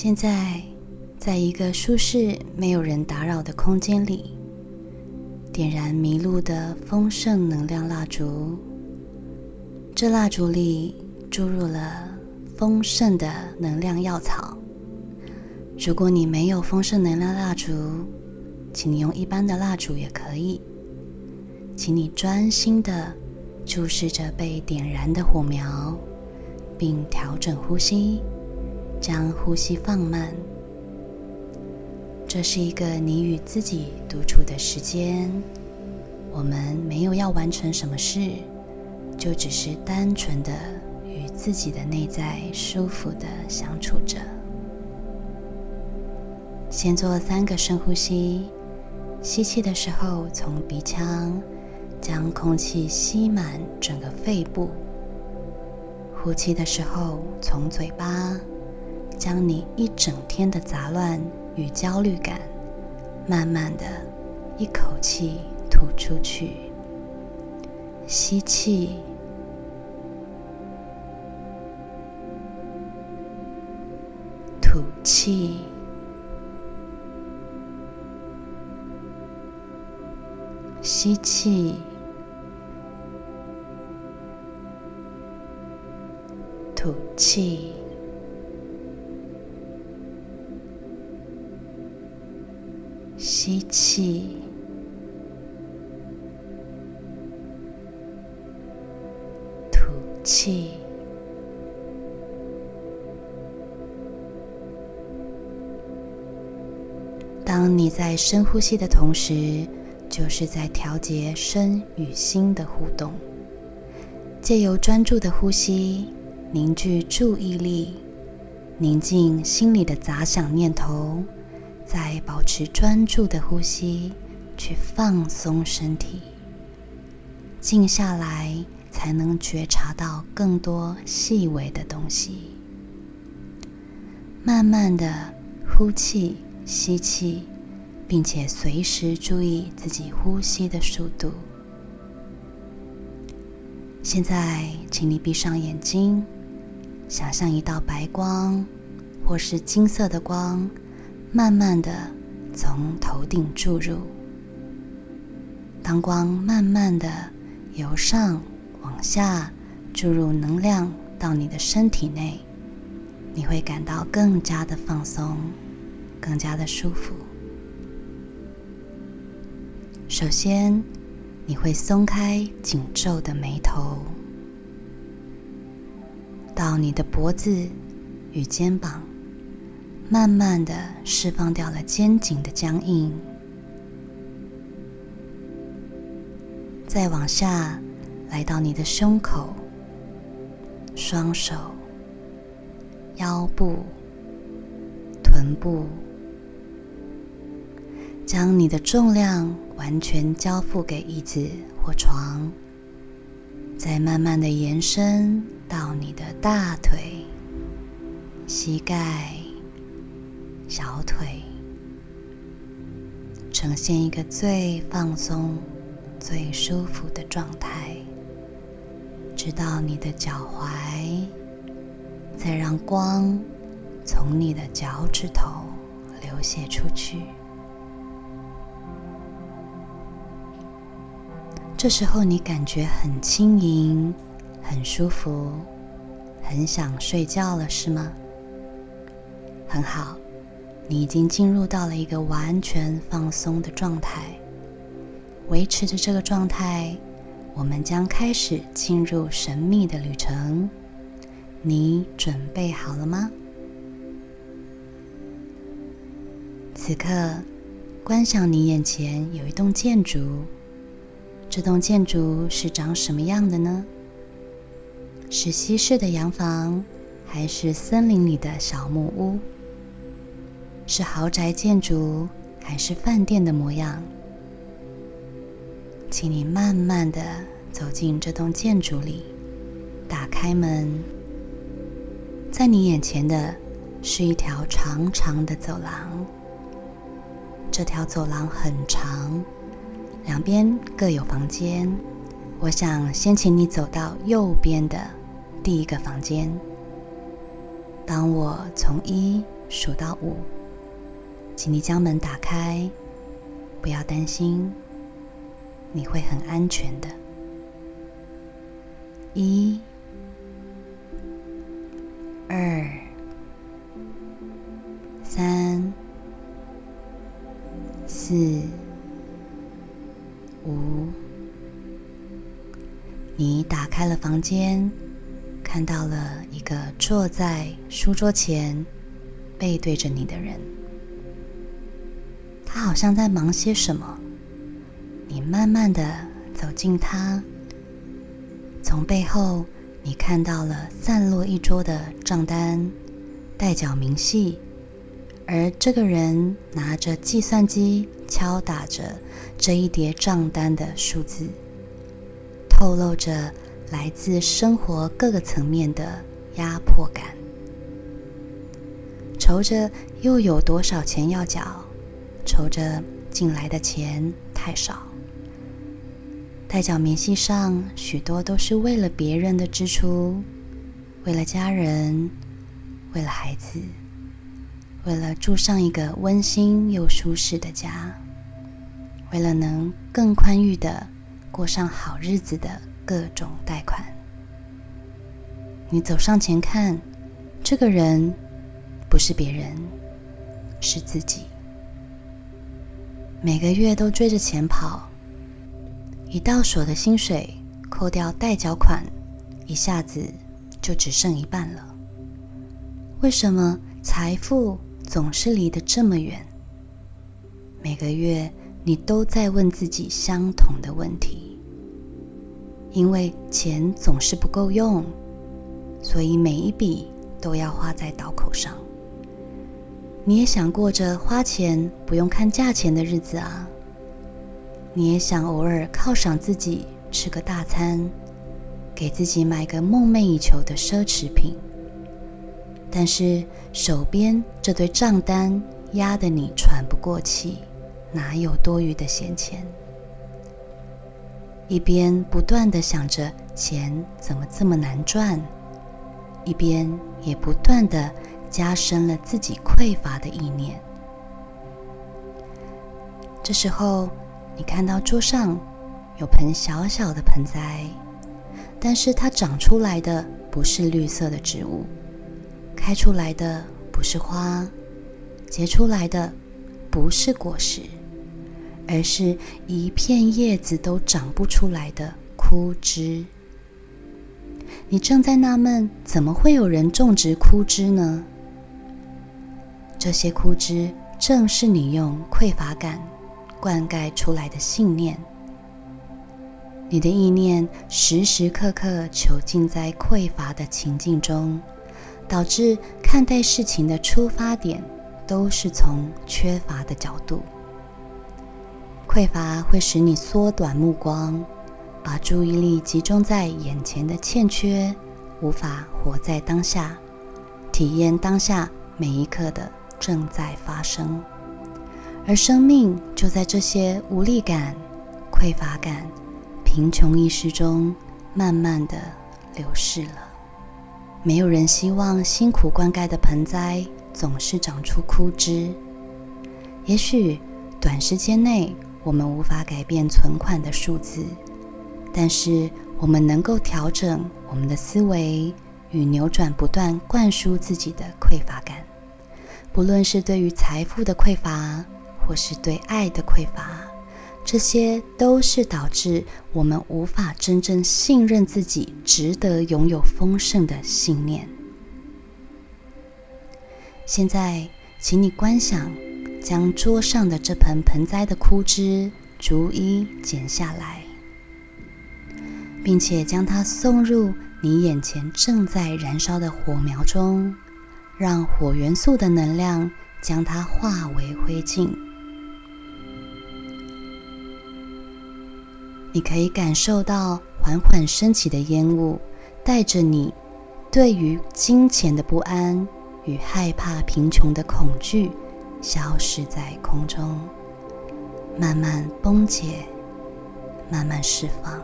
现在，在一个舒适、没有人打扰的空间里，点燃麋鹿的丰盛能量蜡烛。这蜡烛里注入了丰盛的能量药草。如果你没有丰盛能量蜡烛，请你用一般的蜡烛也可以。请你专心的注视着被点燃的火苗，并调整呼吸，将呼吸放慢。这是一个你与自己独处的时间。我们没有要完成什么事，就只是单纯的与自己的内在舒服的相处着。先做三个深呼吸，吸气的时候从鼻腔。将空气吸满整个肺部，呼气的时候从嘴巴将你一整天的杂乱与焦虑感，慢慢的一口气吐出去。吸气，吐气。吸气，吐气，吸气，吐气。当你在深呼吸的同时。就是在调节身与心的互动，借由专注的呼吸，凝聚注意力，宁静心里的杂想念头，再保持专注的呼吸，去放松身体，静下来，才能觉察到更多细微的东西。慢慢的呼气，吸气。并且随时注意自己呼吸的速度。现在，请你闭上眼睛，想象一道白光，或是金色的光，慢慢的从头顶注入。当光慢慢的由上往下注入能量到你的身体内，你会感到更加的放松，更加的舒服。首先，你会松开紧皱的眉头，到你的脖子与肩膀，慢慢的释放掉了肩颈的僵硬。再往下，来到你的胸口、双手、腰部、臀部。将你的重量完全交付给椅子或床，再慢慢的延伸到你的大腿、膝盖、小腿，呈现一个最放松、最舒服的状态，直到你的脚踝，再让光从你的脚趾头流泻出去。这时候你感觉很轻盈，很舒服，很想睡觉了，是吗？很好，你已经进入到了一个完全放松的状态。维持着这个状态，我们将开始进入神秘的旅程。你准备好了吗？此刻，观想你眼前有一栋建筑。这栋建筑是长什么样的呢？是西式的洋房，还是森林里的小木屋？是豪宅建筑，还是饭店的模样？请你慢慢的走进这栋建筑里，打开门，在你眼前的是一条长长的走廊。这条走廊很长。两边各有房间，我想先请你走到右边的第一个房间。当我从一数到五，请你将门打开，不要担心，你会很安全的。一、二、三、四、五。你打开了房间，看到了一个坐在书桌前、背对着你的人。他好像在忙些什么。你慢慢的走近他。从背后，你看到了散落一桌的账单、代缴明细，而这个人拿着计算机敲打着这一叠账单的数字，透露着来自生活各个层面的压迫感。愁着又有多少钱要缴，愁着进来的钱太少。代缴明细上许多都是为了别人的支出，为了家人，为了孩子，为了住上一个温馨又舒适的家，为了能更宽裕的过上好日子的各种贷款。你走上前看，这个人不是别人，是自己。每个月都追着钱跑。一到手的薪水，扣掉代缴款，一下子就只剩一半了。为什么财富总是离得这么远？每个月你都在问自己相同的问题。因为钱总是不够用，所以每一笔都要花在刀口上。你也想过着花钱不用看价钱的日子啊？你也想偶尔犒赏自己吃个大餐，给自己买个梦寐以求的奢侈品，但是手边这堆账单压得你喘不过气，哪有多余的闲钱？一边不断的想着钱怎么这么难赚，一边也不断的加深了自己匮乏的意念。这时候。你看到桌上有盆小小的盆栽，但是它长出来的不是绿色的植物，开出来的不是花，结出来的不是果实，而是一片叶子都长不出来的枯枝。你正在纳闷，怎么会有人种植枯枝呢？这些枯枝正是你用匮乏感。灌溉出来的信念，你的意念时时刻刻囚禁在匮乏的情境中，导致看待事情的出发点都是从缺乏的角度。匮乏会使你缩短目光，把注意力集中在眼前的欠缺，无法活在当下，体验当下每一刻的正在发生。而生命就在这些无力感、匮乏感、贫穷意识中，慢慢的流逝了。没有人希望辛苦灌溉的盆栽总是长出枯枝。也许短时间内我们无法改变存款的数字，但是我们能够调整我们的思维与扭转不断灌输自己的匮乏感，不论是对于财富的匮乏。或是对爱的匮乏，这些都是导致我们无法真正信任自己值得拥有丰盛的信念。现在，请你观想，将桌上的这盆盆栽的枯枝逐一剪下来，并且将它送入你眼前正在燃烧的火苗中，让火元素的能量将它化为灰烬。你可以感受到缓缓升起的烟雾，带着你对于金钱的不安与害怕贫穷的恐惧，消失在空中，慢慢崩解，慢慢释放。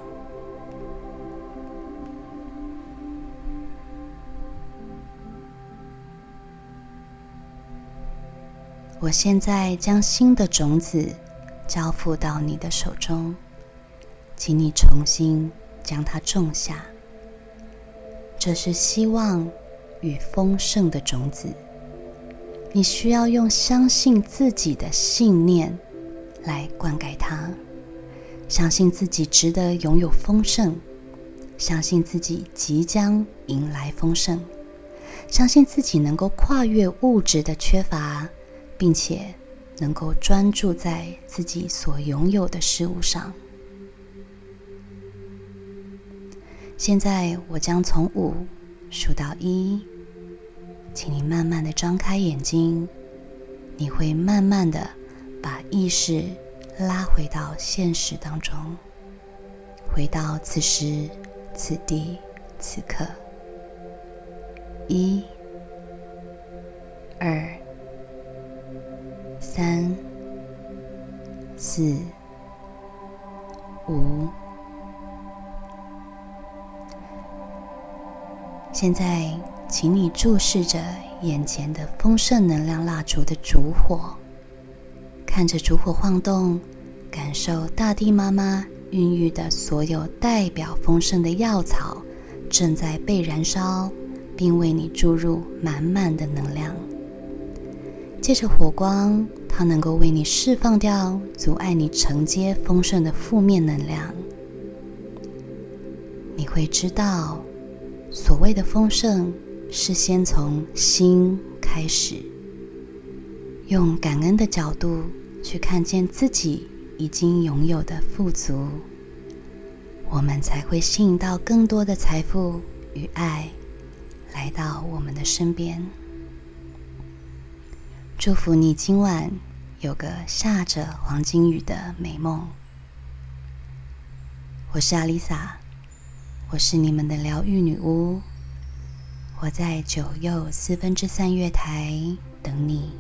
我现在将新的种子交付到你的手中，请你重新将它种下。这是希望与丰盛的种子。你需要用相信自己的信念来灌溉它，相信自己值得拥有丰盛，相信自己即将迎来丰盛，相信自己能够跨越物质的缺乏，并且能够专注在自己所拥有的事物上。现在，我将从五数到一。请你慢慢的张开眼睛，你会慢慢的把意识拉回到现实当中，回到此时此地此刻。一、二、三、四、五。现在。请你注视着眼前的丰盛能量蜡烛的烛火，看着烛火晃动，感受大地妈妈孕育的所有代表丰盛的药草正在被燃烧，并为你注入满满的能量。借着火光，它能够为你释放掉阻碍你承接丰盛的负面能量。你会知道，所谓的丰盛。是先从心开始，用感恩的角度去看见自己已经拥有的富足，我们才会吸引到更多的财富与爱来到我们的身边。祝福你今晚有个下着黄金雨的美梦。我是阿丽萨，我是你们的疗愈女巫。我在九又四分之三月台等你。